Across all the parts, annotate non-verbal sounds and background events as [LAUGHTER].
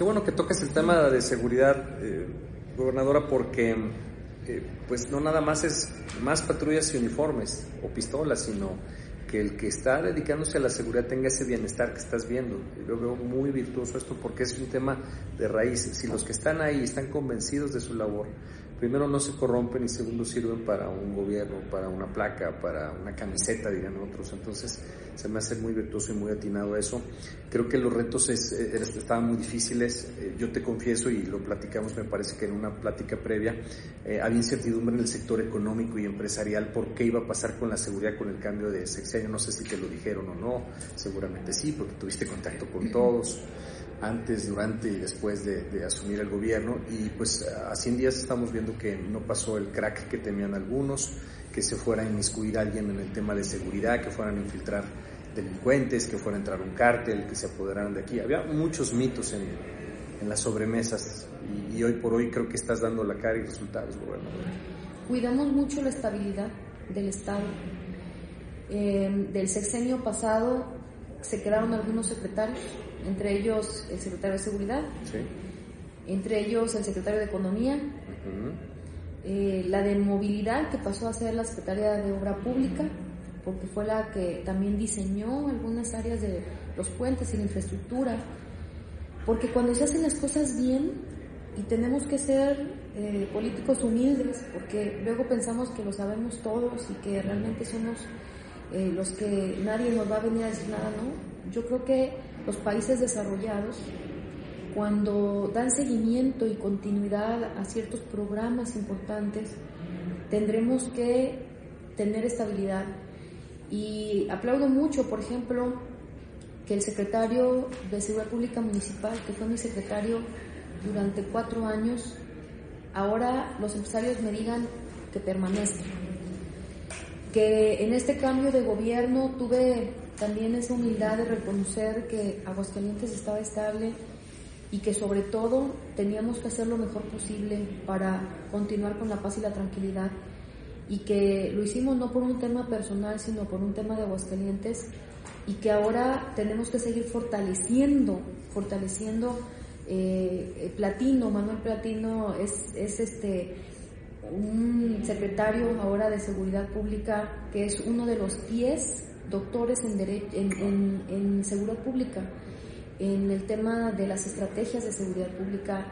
Qué bueno que toques el tema de seguridad, eh, gobernadora, porque eh, pues no nada más es más patrullas y uniformes o pistolas, sino que el que está dedicándose a la seguridad tenga ese bienestar que estás viendo. Yo veo muy virtuoso esto porque es un tema de raíz. Si los que están ahí están convencidos de su labor, primero no se corrompen y segundo sirven para un gobierno, para una placa, para una camiseta, dirían otros. Entonces se me hace muy virtuoso y muy atinado eso. Creo que los retos eh, estaban muy difíciles. Eh, yo te confieso y lo platicamos, me parece que en una plática previa, eh, había incertidumbre en el sector económico y empresarial por qué iba a pasar con la seguridad con el cambio de sexenio. No sé si te lo dijeron o no, seguramente sí, porque tuviste contacto con [CLEARS THROAT] todos antes, durante y después de, asumir el gobierno y pues a 100 días estamos viendo que no pasó el crack que temían algunos, que se fuera a inmiscuir alguien en el tema de seguridad, que fueran a infiltrar delincuentes, que fuera a entrar un cártel, que se apoderaran de aquí. Había muchos mitos en, en las sobremesas y, hoy por hoy creo que estás dando la cara y resultados, gobernador. Cuidamos mucho la estabilidad del Estado. Eh, del sexenio pasado se quedaron algunos secretarios entre ellos el secretario de Seguridad, entre ellos el secretario de Economía, eh, la de Movilidad, que pasó a ser la secretaria de Obra Pública, porque fue la que también diseñó algunas áreas de los puentes y la infraestructura, porque cuando se hacen las cosas bien, y tenemos que ser eh, políticos humildes, porque luego pensamos que lo sabemos todos y que realmente somos eh, los que nadie nos va a venir a decir nada, ¿no? Yo creo que los países desarrollados, cuando dan seguimiento y continuidad a ciertos programas importantes, tendremos que tener estabilidad. Y aplaudo mucho, por ejemplo, que el secretario de Seguridad Pública Municipal, que fue mi secretario durante cuatro años, ahora los empresarios me digan que permanezca. Que en este cambio de gobierno tuve también esa humildad de reconocer que Aguascalientes estaba estable y que sobre todo teníamos que hacer lo mejor posible para continuar con la paz y la tranquilidad. Y que lo hicimos no por un tema personal sino por un tema de Aguascalientes. Y que ahora tenemos que seguir fortaleciendo, fortaleciendo eh, Platino, Manuel Platino es, es este un secretario ahora de Seguridad Pública que es uno de los 10 doctores en, en, seguridad pública, en el tema de las estrategias de seguridad pública,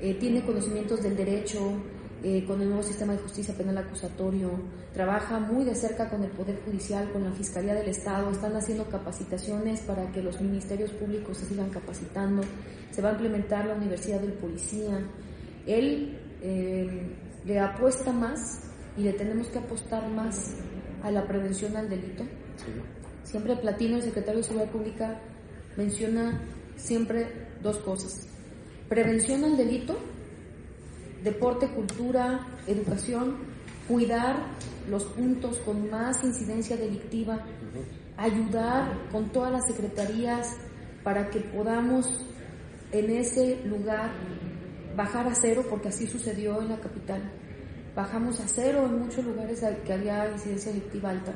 eh, tiene conocimientos del derecho, eh, con el nuevo sistema de justicia penal acusatorio, trabaja muy de cerca con el Poder Judicial, con la Fiscalía del Estado, están haciendo capacitaciones para que los ministerios públicos se sigan capacitando, se va a implementar la Universidad del Policía. Él eh, le apuesta más y le tenemos que apostar más a la prevención al delito Siempre Platino, el secretario de Seguridad Pública, menciona siempre dos cosas. Prevención al delito, deporte, cultura, educación, cuidar los puntos con más incidencia delictiva, ayudar con todas las secretarías para que podamos en ese lugar bajar a cero, porque así sucedió en la capital. Bajamos a cero en muchos lugares que había incidencia delictiva alta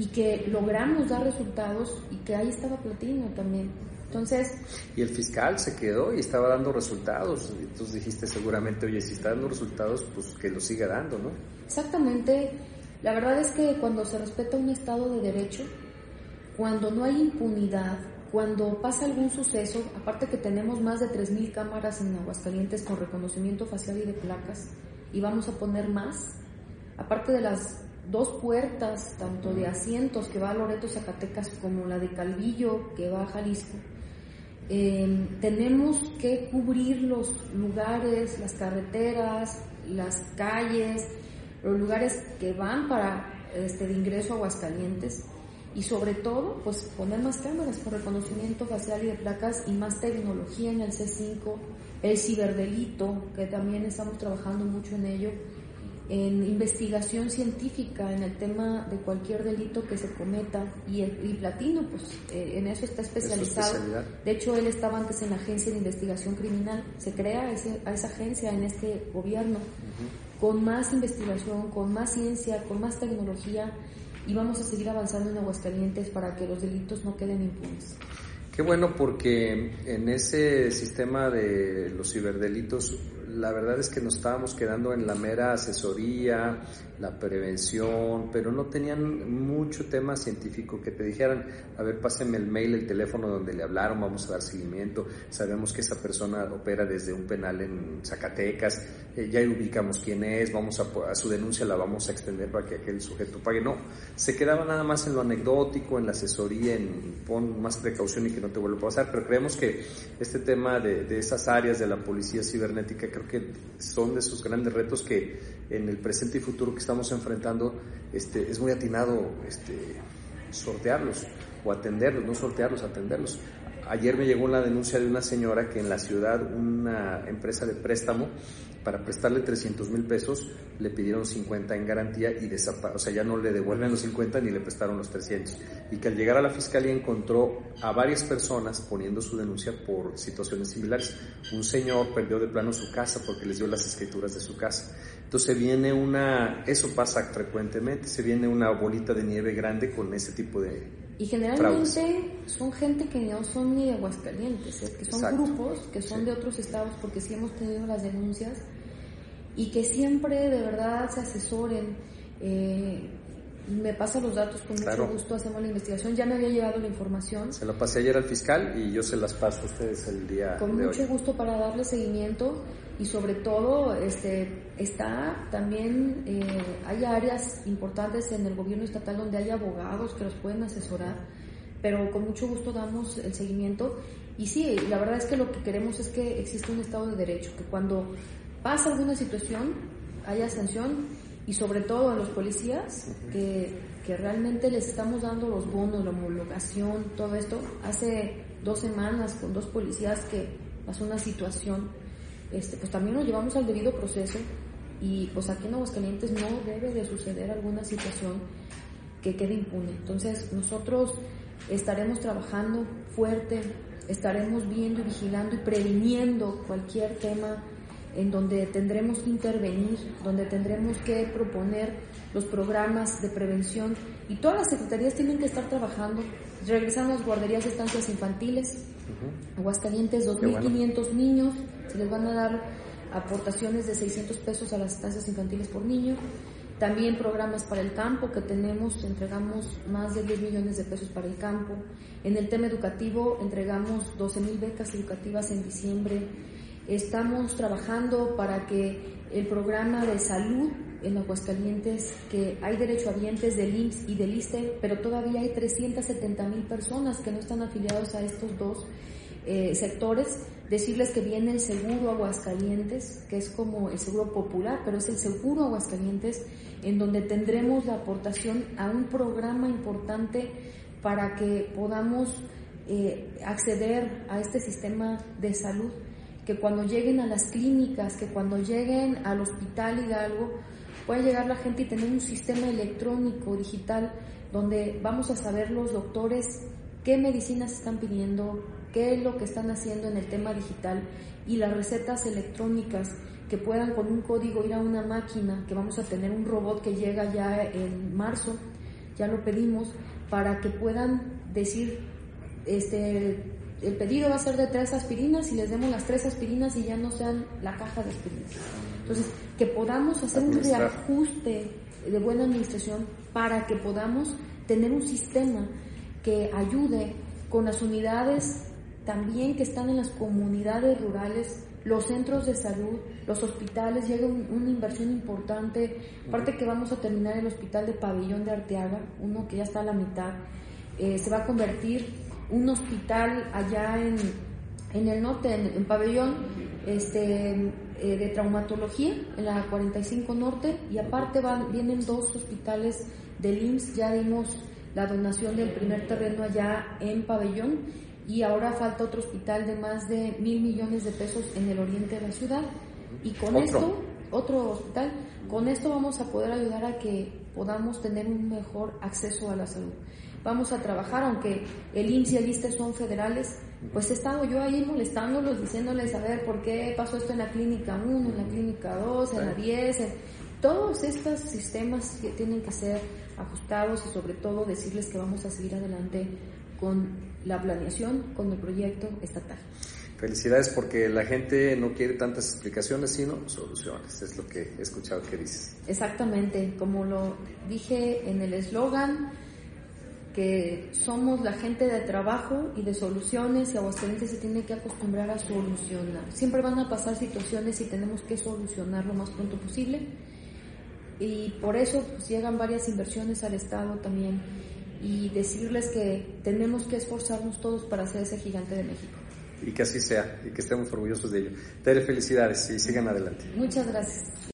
y que logramos dar resultados y que ahí estaba Platino también. Entonces... Y el fiscal se quedó y estaba dando resultados. Entonces dijiste seguramente, oye, si está dando resultados, pues que lo siga dando, ¿no? Exactamente. La verdad es que cuando se respeta un Estado de Derecho, cuando no hay impunidad, cuando pasa algún suceso, aparte que tenemos más de 3.000 cámaras en Aguascalientes con reconocimiento facial y de placas, y vamos a poner más, aparte de las dos puertas, tanto de asientos que va a Loreto, Zacatecas, como la de Calvillo que va a Jalisco. Em, tenemos que cubrir los lugares, las carreteras, las calles, los lugares que van para este, de ingreso a Aguascalientes. y sobre todo pues poner más cámaras por reconocimiento facial y de placas y más tecnología en el C5, el ciberdelito, que también estamos trabajando mucho en ello, en investigación científica en el tema de cualquier delito que se cometa y, el, Platino pues eh, en eso está especializado. De hecho él estaba antes en la agencia de investigación criminal, se crea a esa agencia en este gobierno con más investigación, con más ciencia, con más tecnología y vamos a seguir avanzando en Aguascalientes para que los delitos no queden impunes. Qué bueno porque en ese sistema de los ciberdelitos la verdad es que nos estábamos quedando en la mera asesoría, la prevención, pero no tenían mucho tema científico que te dijeran, a ver, pásenme el mail, el teléfono donde le hablaron, vamos a dar seguimiento, sabemos que esa persona opera desde un penal en Zacatecas, eh, ya ubicamos quién es, vamos a, su denuncia la vamos a extender para que aquel sujeto pague. No, se quedaba nada más en lo anecdótico, en la asesoría, en pon más precaución y que no te vuelva a pasar, pero creemos que este tema de esas áreas de la policía cibernética creo que son de esos grandes retos que en el presente y futuro que estamos enfrentando este, es muy atinado este, sortearlos o atenderlos, no sortearlos, atenderlos. Ayer me llegó una denuncia de una señora que en la ciudad una empresa de préstamo para prestarle 300 mil pesos le pidieron 50 en garantía y o sea, ya no le devuelven los 50 ni le prestaron los 300. Y que al llegar a la fiscalía encontró a varias personas poniendo su denuncia por situaciones similares. Un señor perdió de plano su casa porque les dio las escrituras de su casa. Entonces viene una, eso pasa frecuentemente, se viene una bolita de nieve grande con ese tipo de, y generalmente son gente que no son ni de Aguascalientes, ¿eh? que son grupos que son de otros estados, porque sí hemos tenido las denuncias, y que siempre de verdad se asesoren. Eh, me pasa los datos con mucho gusto, hacemos la investigación. Ya me había llegado la información. Se lo pasé ayer al fiscal y yo se las paso a ustedes el día con mucho gusto para darle seguimiento y sobre todo este está también eh, hay áreas importantes en el gobierno estatal donde hay abogados que los pueden asesorar pero con mucho gusto damos el seguimiento. Y sí la verdad es que lo que queremos es que exista un estado de derecho que cuando pasa alguna situación haya sanción y sobre todo a los policías que, que realmente les estamos dando los bonos la homologación todo esto. Hace dos semanas con dos policías que pasó una situación este, pues también nos llevamos al debido proceso y pues aquí en Aguascalientes no debe de suceder alguna situación que quede impune. Entonces nosotros estaremos trabajando fuerte, estaremos viendo y vigilando y previniendo cualquier tema en donde tendremos que intervenir, donde tendremos que proponer los programas de prevención y todas las secretarías tienen que estar trabajando. Regresamos guarderías de estancias infantiles, Aguascalientes 2.500 niños, se les van a dar aportaciones de 600 pesos a las estancias infantiles por niño. También programas para el campo que tenemos, entregamos más de 10 millones de pesos para el campo. En el tema educativo entregamos 12 mil becas educativas en diciembre. Estamos trabajando para que el programa de salud en Aguascalientes, que hay derecho derechohabientes del IMSS y del ISTE, pero todavía hay 370 mil personas que no están afiliados a estos dos eh, sectores, decirles que viene el seguro Aguascalientes, que es como el seguro popular, pero es el seguro Aguascalientes, en donde tendremos la aportación a un programa importante para que podamos eh, acceder a este sistema de salud, que cuando lleguen a las clínicas, que cuando lleguen al hospital y algo, pueda llegar la gente y tener un sistema electrónico, digital, donde vamos a saber los doctores qué medicinas están pidiendo, qué es lo que están haciendo en el tema digital y las recetas electrónicas que puedan con un código ir a una máquina, que vamos a tener un robot que llega ya en marzo, ya lo pedimos, para que puedan decir, este, el pedido va a ser de tres aspirinas y les demos las tres aspirinas y ya no sean la caja de aspirinas. Entonces, que podamos hacer un reajuste de buena administración para que podamos tener un sistema que ayude con las unidades también que están en las comunidades rurales, los centros de salud, los hospitales, llega una inversión importante, aparte que vamos a terminar el hospital de Pabellón de Arteaga, uno que ya está a la mitad, eh, se va a convertir un hospital allá en, en el norte, en, Pabellón, este, eh, de traumatología, en la 45 Norte, y aparte van, vienen dos hospitales del IMSS, ya dimos la donación del primer terreno allá en Pabellón y ahora falta otro hospital de más de mil millones de pesos en el oriente de la ciudad. Y con esto, otro hospital, con esto vamos a poder ayudar a que podamos tener un mejor acceso a la salud. Vamos a trabajar, aunque el INSS y el ISTE son federales, pues he estado yo ahí molestándolos, diciéndoles, a ver, ¿por qué pasó esto en la clínica 1, en la clínica 2, en la 10? Todos estos sistemas que tienen que ser ajustados y sobre todo decirles que vamos a seguir adelante con la planeación, con el proyecto estatal. Felicidades porque la gente no quiere tantas explicaciones, sino soluciones, es lo que he escuchado que dices. Exactamente, como lo dije en el eslogan, que somos la gente de trabajo y de soluciones y Aguascalientes se tiene que acostumbrar a solucionar. Siempre van a pasar situaciones y tenemos que solucionar lo más pronto posible y por eso pues, llegan varias inversiones al Estado también y decirles que tenemos que esforzarnos todos para ser ese gigante de México. Y que así sea y que estemos orgullosos de ello. Tere, felicidades y sigan adelante. Muchas gracias.